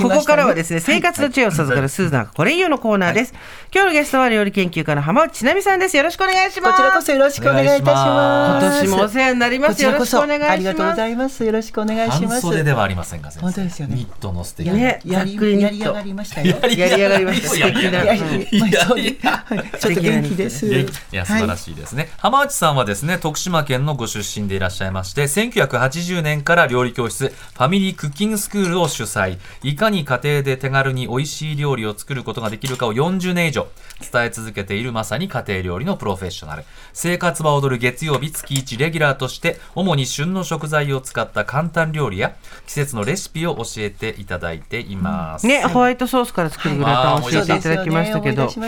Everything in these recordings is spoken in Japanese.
ここからはですね、生活の知恵を授かるスーザンこれいいよのコーナーです。今日のゲストは料理研究家の浜内千奈美さんです。よろしくお願いします。こちらこそよろしくお願いいたします。今年もお世話になります。よろしくお願いします。ありがとうございます。よろしくお願いします。半袖ではありませんか、本当ですよね。ニットの素敵ね、やりやり上がりましたよ。やり上がりました。素敵な。やりちょっと元気です。いや素晴らしいですね。浜内さんはですね、徳島県のご出身でいらっしゃいまして、1980年から料理教室ファミリークッキングスクールを主催。いかに家庭で手軽に美味しい料理を作ることができるかを40年以上伝え続けているまさに家庭料理のプロフェッショナル。生活は踊る月曜日月1レギュラーとして、主に旬の食材を使った簡単料理や季節のレシピを教えていただいています。ね、ホワイトソースから作るグラタンを教えていただきましたけど、結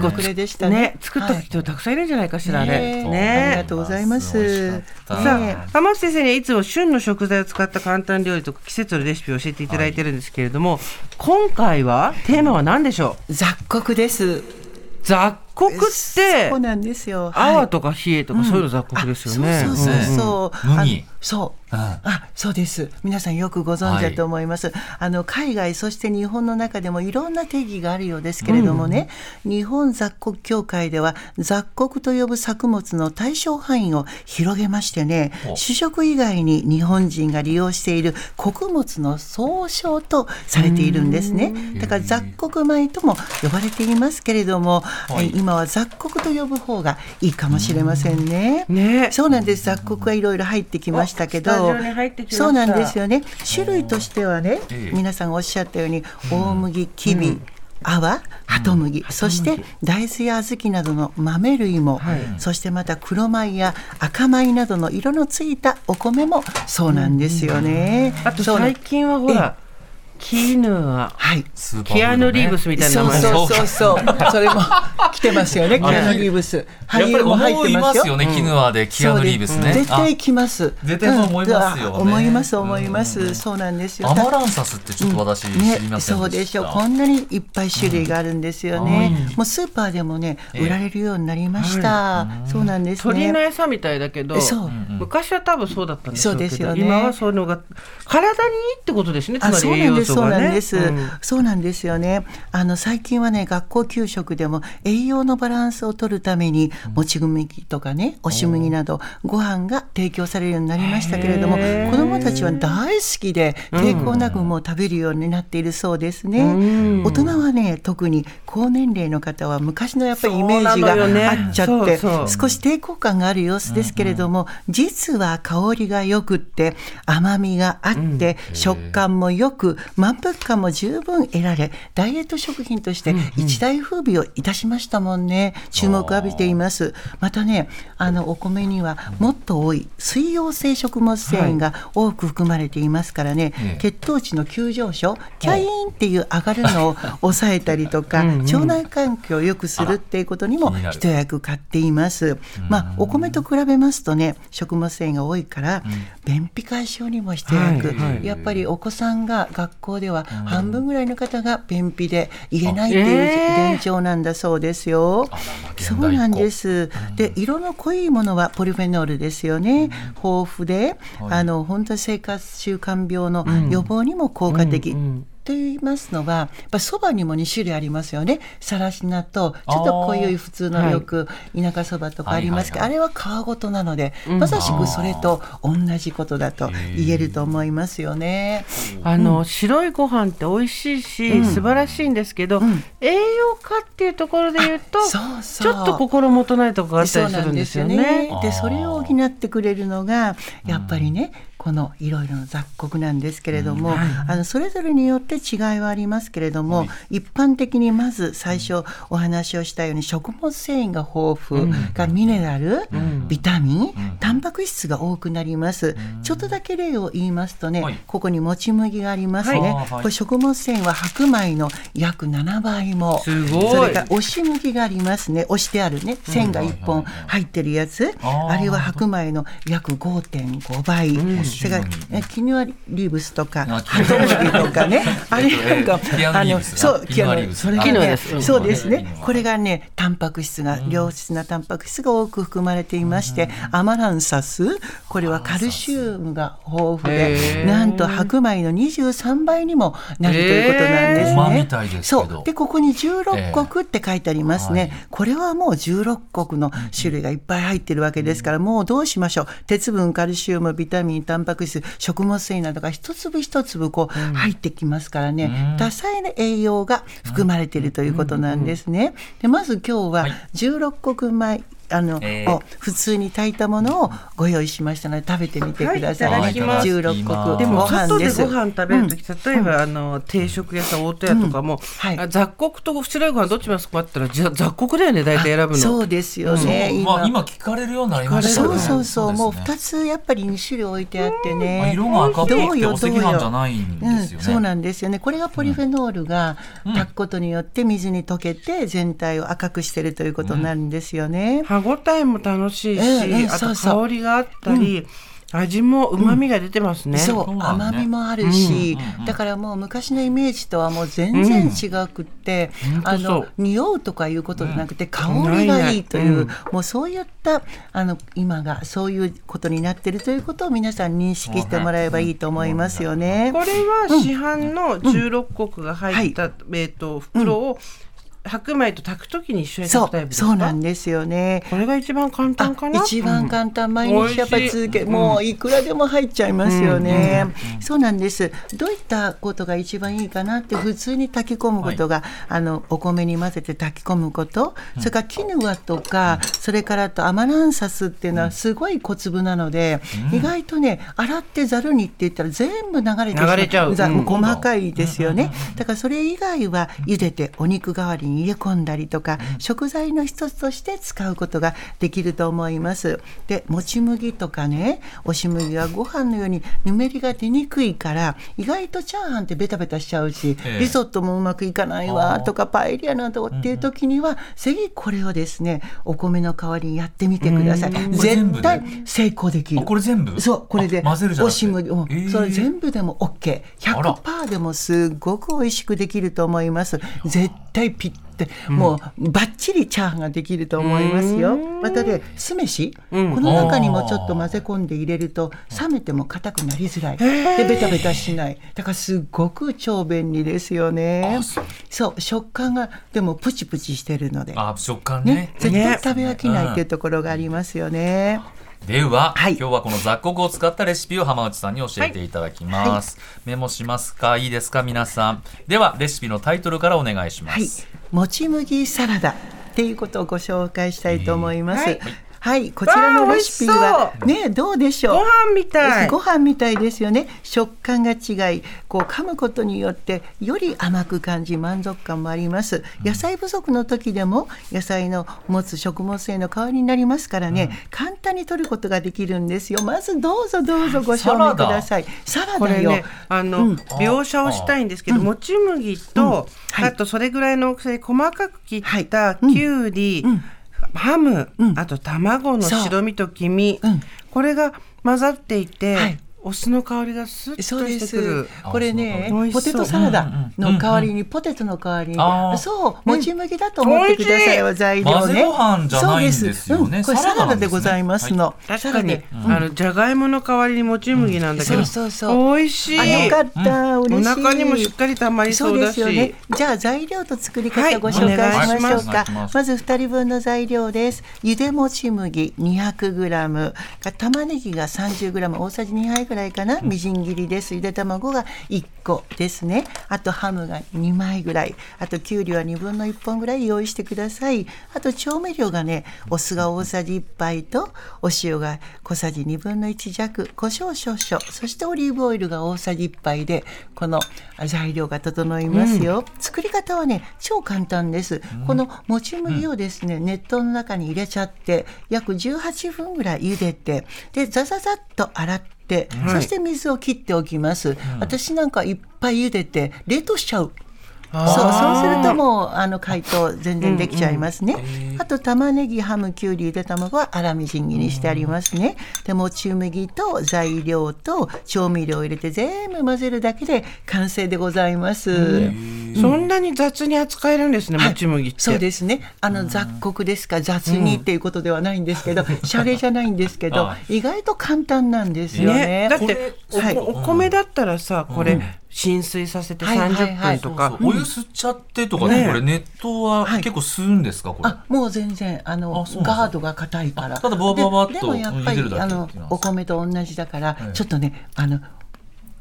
構ね、作った人たくさんいるんじゃないかしらね。ね、ありがとうございます。さあ、浜内先生にいつも旬の食材を使った簡単料理とか季節のレシピを教えていただいてるんですけれども、今回はテーマは何でしょう？雑穀です。雑穀ってそうなんですよ。泡とか冷えとかそういうの雑穀ですよね。そうそうそう。麦。そう。あ、そうです。皆さんよくご存知だと思います。あの海外そして日本の中でもいろんな定義があるようですけれどもね、日本雑穀協会では雑穀と呼ぶ作物の対象範囲を広げましてね、主食以外に日本人が利用している穀物の総称とされているんですね。だから雑穀米とも呼ばれていますけれども、今は雑穀と呼ぶ方がいいかもしれませんね。ね、そうなんです。雑穀はいろいろ入ってきましたけど。そうなんですよね。種類としてはね、皆さんおっしゃったように大麦、きび、泡、ハト麦、そして大豆や小豆などの豆類も、そしてまた黒米や赤米などの色のついたお米もそうなんですよね。あと最近はほら。キヌア、はい、キアヌ・リーブスみたいな名前そうそうそう それも来てますよねキアヌ・リーブス。俳優も入ってますよ。ねキヌアでキアヌ・リーブスね。絶対来ます。絶対そう思いますよ思います思います。そうなんですよ。アマランサスってちょっと私知りませんそうでしょうこんなにいっぱい種類があるんですよね。もうスーパーでもね売られるようになりました。そうなんですね。鳥の餌みたいだけど昔は多分そうだったんですそうですよね。今はそういうのが体にいいってことですね。つまり栄養素そうなんです、うん、そうなんですよね。あの最近はね学校給食でも栄養のバランスを取るために、うん、もち麦とかね押し麦などご飯が提供されるようになりましたけれども子どもたちは大好きで抵抗なくもう食べるようになっているそうですね、うん、大人はね特に高年齢の方は昔のやっぱりイメージがあっちゃって、ね、少し抵抗感がある様子ですけれども、実は香りがよくって甘みがあって、食感もよく満腹感も十分得られダイエット食品として一大風靡をいたしましたもんね、うんうん、注目を浴びています。またねあのお米にはもっと多い水溶性食物繊維が多く含まれていますからね、はい、血糖値の急上昇キャインっていう上がるのを 抑えたりとか腸内環境を良くするっていうことにも一役買っています。まあお米と比べますとね食物繊維が多いから、うん、便秘解消にも一役、はいはい、やっぱりお子さんが学校では半分ぐらいの方が便秘で言えないっていう現状なんだそうですよ。そうなんです。で色の濃いものはポリフェノールですよね。豊富で、あの本当生活習慣病の予防にも効果的。と言いますのは、やっぱそばにも2種類ありますよね。さらし菜と、ちょっと濃い普通のよく田舎そばとかありますけど、あれは皮ごとなので、まさしくそれと同じことだと言えると思いますよね。あの、白いご飯って美味しいし、素晴らしいんですけど、栄養価っていうところで言うと、ちょっと心もとないところがあったりするんですよね。でそれを補ってくれるのが、やっぱりね、このいろいろな雑穀なんですけれども、あのそれぞれによって違いはありますけれども、はい、一般的にまず最初お話をしたように食物繊維が豊富、うん、がミネラル、うん、ビタミン、うん、タンパク質が多くなります、ちょっとだけ例を言いますとね、はい、ここにもち麦がありますね、これ食物繊維は白米の約7倍も。それから押し麦がありますね。押してあるね。線が1本入ってるやつ、あれは白米の約5.5倍、それからキヌアリーブスとかハトムギとかねあれなんか、あのそうキアヌそれがねそうですね。これがねタンパク質が良質なタンパク質が多く含まれていまして、アマランサスこれはカルシウムが豊富でなんと白米の23倍にもなるということなんですね。そう。でここに16国って書いてありますね。これはもう16国の種類がいっぱい入ってるわけですから、もうどうしましょう。鉄分カルシウムビタミンタンパク質食物繊維などが一粒一粒こう入ってきますからね、多彩な栄養が含まれているということなんですね。でまず今日は16国米あの、えー、普通に炊いたものをご用意しましたので食べてみてください。はい、十六国でも外でご飯食べるとき、うん、例えばあの定食屋さん大戸屋とかも、うん。はい、雑穀と白いご飯どっちますかって言ったら雑穀だよね大体選ぶの。そうですよね。今,、まあ、今聞かれるようになりましたね。そうそうそう、もう二つやっぱり二種類置いてあってね。色が赤っぽくてお赤飯じゃないんですよね。そうなんですよね。これがポリフェノールが炊くことによって水に溶けて全体を赤くしてるということになるんですよね。歯ごたえも楽楽しいし、えあと香りがあったり、味も旨味が出てますね。そう、甘みもあるし、だからもう昔のイメージとはもう全然違くって、あの匂うとかいうことじゃなくて、香りがいいという、もうそういったあの今がそういうことになっているということを皆さん認識してもらえばいいと思いますよね。これは市販の16国が入った、えっと袋を、白米と炊くときに一緒に炊くタイプそうなんですよね。これが一番簡単かな？一番簡単、毎日やっぱり続け、もういくらでも入っちゃいますよね、そうなんです。どういったことが一番いいかなって普通に炊き込むことが、あのお米に混ぜて炊き込むこと、それからキヌアとか、それからとアマランサスっていうのはすごい小粒なので、意外とね洗ってざるにって言ったら全部流れて流れちゃう、細かいですよね、だからそれ以外は茹でてお肉代わりにに入れ込んだりとか、食材の一つとして使うことができると思います。でもち麦とかね押し麦はご飯のようにぬめりが出にくいから意外とチャーハンってベタベタしちゃうし、リゾットもうまくいかないわとかパエリアなどっていう時には、ぜひこれをですねお米の代わりにやってみてください。絶対成功できる。これ全部？そうこれで押し麦、うん、それ全部でも OK。100%でもすごく美味しくできると思います。絶対ぴったもうばっちりチャーハンができると思いますよ。またで酢飯、うん、この中にもちょっと混ぜ込んで入れると冷めても硬くなりづらい。でベタベタしない。だからすごく超便利ですよね。そう食感がでもプチプチしてるので。あ食感ね、ね、絶対食べ飽きないっていうところがありますよね。では、はい、今日はこの雑穀を使ったレシピを浜内さんに教えていただきます、はい、メモしますか？いいですか？皆さん。ではレシピのタイトルからお願いします、はい、もち麦サラダっていうことをご紹介したいと思います、えーはい、こちらのレシピはねどうでしょう？ご飯みたい。ご飯みたいですよね。食感が違い、こう噛むことによってより甘く感じ満足感もあります。野菜不足の時でも野菜の持つ食物繊維の代わりになりますからね、うん、簡単に取ることができるんですよ。まずどうぞどうぞご賞味ください。サラダよ。ね、あの、うん、描写をしたいんですけど、もち麦と、はい、あとそれぐらいの大きさで細かく切ったきゅうり。ハム、あと卵の白身と黄身、これが混ざっていて、はいお酢の香りがスッとしてくる。これね、ポテトサラダの代わりに、ポテトの代わりに、そう、もち麦だと思ってくださいよ、材料ね。そうです。これサラダでございますの。確かに、あのじゃがいもの代わりにもち麦なんだけど、そうそう美味しい。よかった、嬉しい。お腹にもしっかりたまりそうだし。じゃあ材料と作り方ご紹介しましょうか。まず二人分の材料です。ゆでもち麦200グラム、玉ねぎが30グラム、大さじ2杯ぐらいかな、みじん切りです。ゆで卵が1個ですね。あとハムが2枚ぐらい。あときゅうりは2分の1本ぐらい用意してください。あと調味料がねお酢が大さじ1杯とお塩が小さじ2分の1弱。胡椒少々。そしてオリーブオイルが大さじ1杯でこの材料が整いますよ、うん、作り方はね超簡単です、うん、このもち麦をですね、うん、熱湯の中に入れちゃって約18分ぐらい茹でてでザザザッと洗って、はい、そして水を切っておきます、うん、私なんかいっぱい茹でて冷凍しちゃうそうそうするともうあの解凍全然できちゃいますね、うんうんあと玉ねぎハムきゅうりゆで卵は粗みじん切りにしてありますね、でもち麦と材料と調味料を入れて全部混ぜるだけで完成でございます、そんなに雑に扱えるんですね、もち麦って。そうですね。あの雑穀ですか雑にっていうことではないんですけど、シャレじゃないんですけど あ、意外と簡単なんですよね。ね、だってお,、はい。お米だったらさこれ、浸水させてはいはい30はい。分とか、お湯吸っちゃってとかね、ねこれ熱湯ははい。結構吸うんですか、これ？あもう全然あのガードが硬いから。あただババババッとででもやっぱり茹でるだけあのお米と同じだから、ええちょっとねあの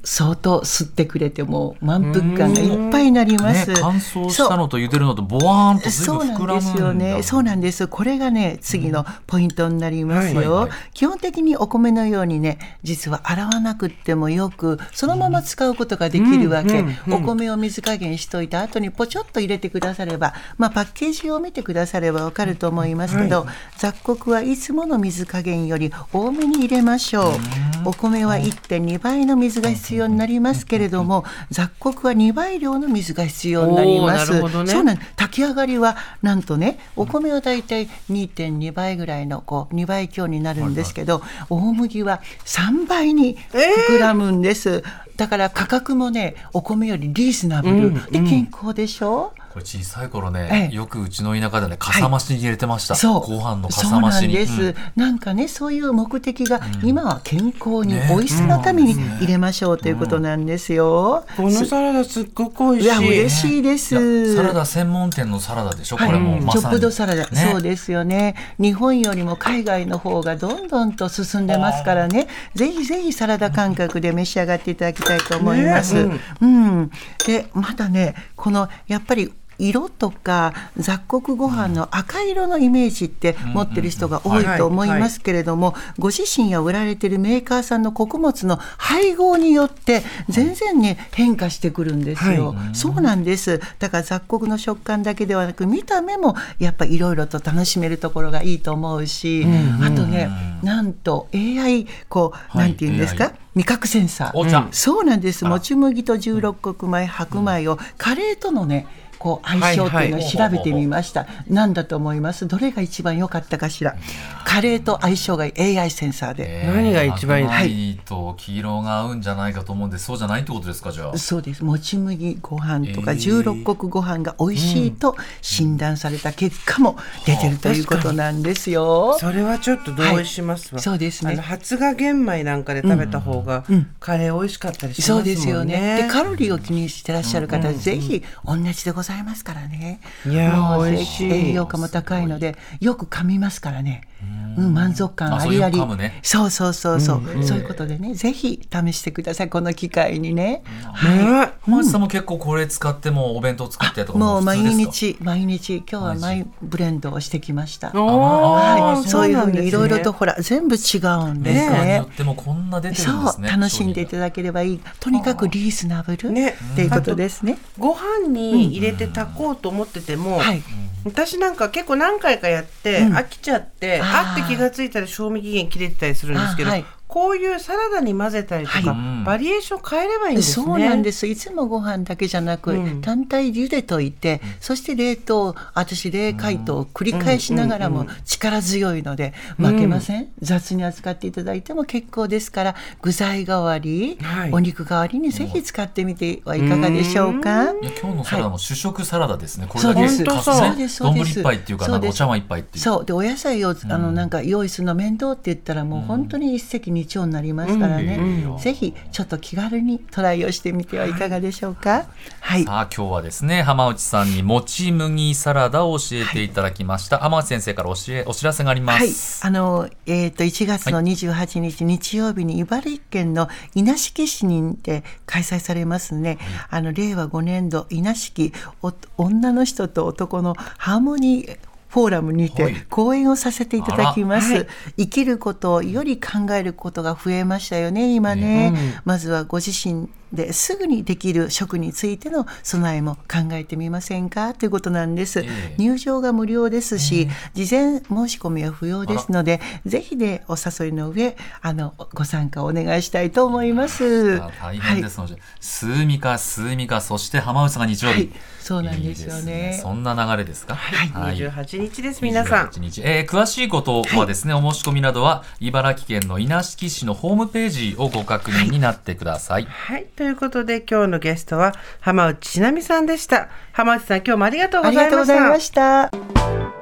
相当吸ってくれてもう満腹感がいっぱいになります、ね、乾燥したのと茹でるのとボワーンと随そう。なんですよね。そうなんです。これがね、次のポイントになりますよ。うんはいはい。基本的にお米のようにね、実は洗わなくってもよく、そのまま使うことができるわけ。うんうんお米を水加減しといた後にポチョッと入れてくだされば、まあパッケージを見てくださればわかると思いますけど、雑穀はいつもの水加減より多めに入れましょう。お米は1.2倍の水が必要になりますけれども、雑穀は2倍量の水が必要になります。ね。そうなん炊き上がりはなんとねお米はだいたい2.2倍ぐらいのこう2倍強になるんですけど、大麦は3倍に膨らむんです、だから価格もねお米よりリーズナブル、うん。で健康でしょ、これ小さい頃ね、ええ。よくうちの田舎でね、かさ増しに入れてました。そう。ご飯のかそうなさ増しに。んです、うん。なんかねそういう目的が今は健康に美味しさのために入れましょうということなんですよ、このサラダすっごく美味しい。いや嬉しいです、サラダ専門店のサラダでしょ、これもうまチョッ。プドサラダ、ね。そうですよね。日本よりも海外の方がどんどんと進んでますからね。ぜひぜひサラダ感覚で召し上がっていただきたいと思います、ね。うん。でまたねこのやっぱり色とか雑穀ご飯の赤色のイメージって持ってる人が多いと思いますけれども、ご自身や売られてるメーカーさんの穀物の配合によって全然ね変化してくるんですよ。そうなんです。だから雑穀の食感だけではなく見た目もやっぱいろいろと楽しめるところがいいと思うし、あとねなんと AI こう、はい。なんていうんですか？AI 味覚センサー。そうなんです。もち麦と十六穀米、白米をカレーとのね、こう相性っていうのをはいはい調べてみました。なんだと思います？どれが一番良かったかしら？カレーと相性がいい AI センサーで。何が一番いい？と黄色が合うんじゃないかと思うんで、そうじゃないってことですか、じゃあ。そうです。もち麦ご飯とかえー十六穀ご飯が美味しいと診断された結果も出てるということなんですよ。それはちょっと同意しますわ、はいそうですねあの発芽玄米なんかで食べた方が、カレー美味しかったりしますもんねそうですよね。でカロリーを気にしてらっしゃる方、ぜひ同じでございますからね。いやーもう美味しい栄養価も高いのでよく噛みますからね。うん、満足感ありあり。そうそうそうそう、そういうことでね、ぜひ試してください。この機会にね。ね浜内さんも結構これ使ってもお弁当作ってとかもう毎普通ですか日毎日今日はマイブレンドをしてきました。はい、そそういうふうにいろいろとほら全部違うんですねメーカーによ。ってもこんな出てるんでそうすね。楽しんでいただければいい。とにかくリーズナブル、ねっていうことですね。ご飯に入れて炊こうと思ってても、はい。私なんか結構何回かやって飽きちゃって、あって気がついたら賞味期限切れてたりするんですけど、あはいこういうサラダに混ぜたりとか、はいバリエーション変えればいいんですね。そうなんです。いつもご飯だけじゃなく、うん。単体茹でといて、そして冷凍私冷解凍を繰り返しながらも力強いので負けません、雑に扱っていただいても結構ですから具材代わり、はい。お肉代わりにぜひ使ってみてはいかがでしょうか、いや今日のサラダも主食サラダですね。これだけそうです。丼一杯っていうかそうです。なんかお茶碗一杯っていう。そう。でお野菜をあのなんか用意するの面倒って言ったらもう本当に一石二鳥になりますからね、うん。ぜひちょっと気軽にトライをしてみてはいかがでしょうか。はい。さあ今日はですね浜内さんにもち麦サラダを教えていただきました、浜内先生から教えお知らせがありまはい。す、、あの、えっ、と、1月の28日、日曜日に茨城県の稲敷市にて開催されますね。あの、令和5年度稲敷お女の人と男のハーモニーフォーラムにはい。て講演をさせていただきます、はい。生きることをより考えることが増えましたよね今ね、まずはご自身ですぐにできる食についての備えも考えてみませんか？ということなんです、えー、入場が無料ですし、えー、事前申し込みは不要ですのでぜひでお誘いの上あのご参加お願いしたいと思います。大変ですので、はい、スーミカスーミカそして浜内さんが日曜日、はいそうなんですよね。いいね。そんな流れですか？はい、二十八日です、皆さん。日、えー、詳しいことはですね、はい、お申し込みなどは茨城県の稲敷市のホームページをご確認になってください。はい、ということで今日のゲストは浜内千奈美さんでした。浜内さん、今日もありがとうございました。ありがとうございました。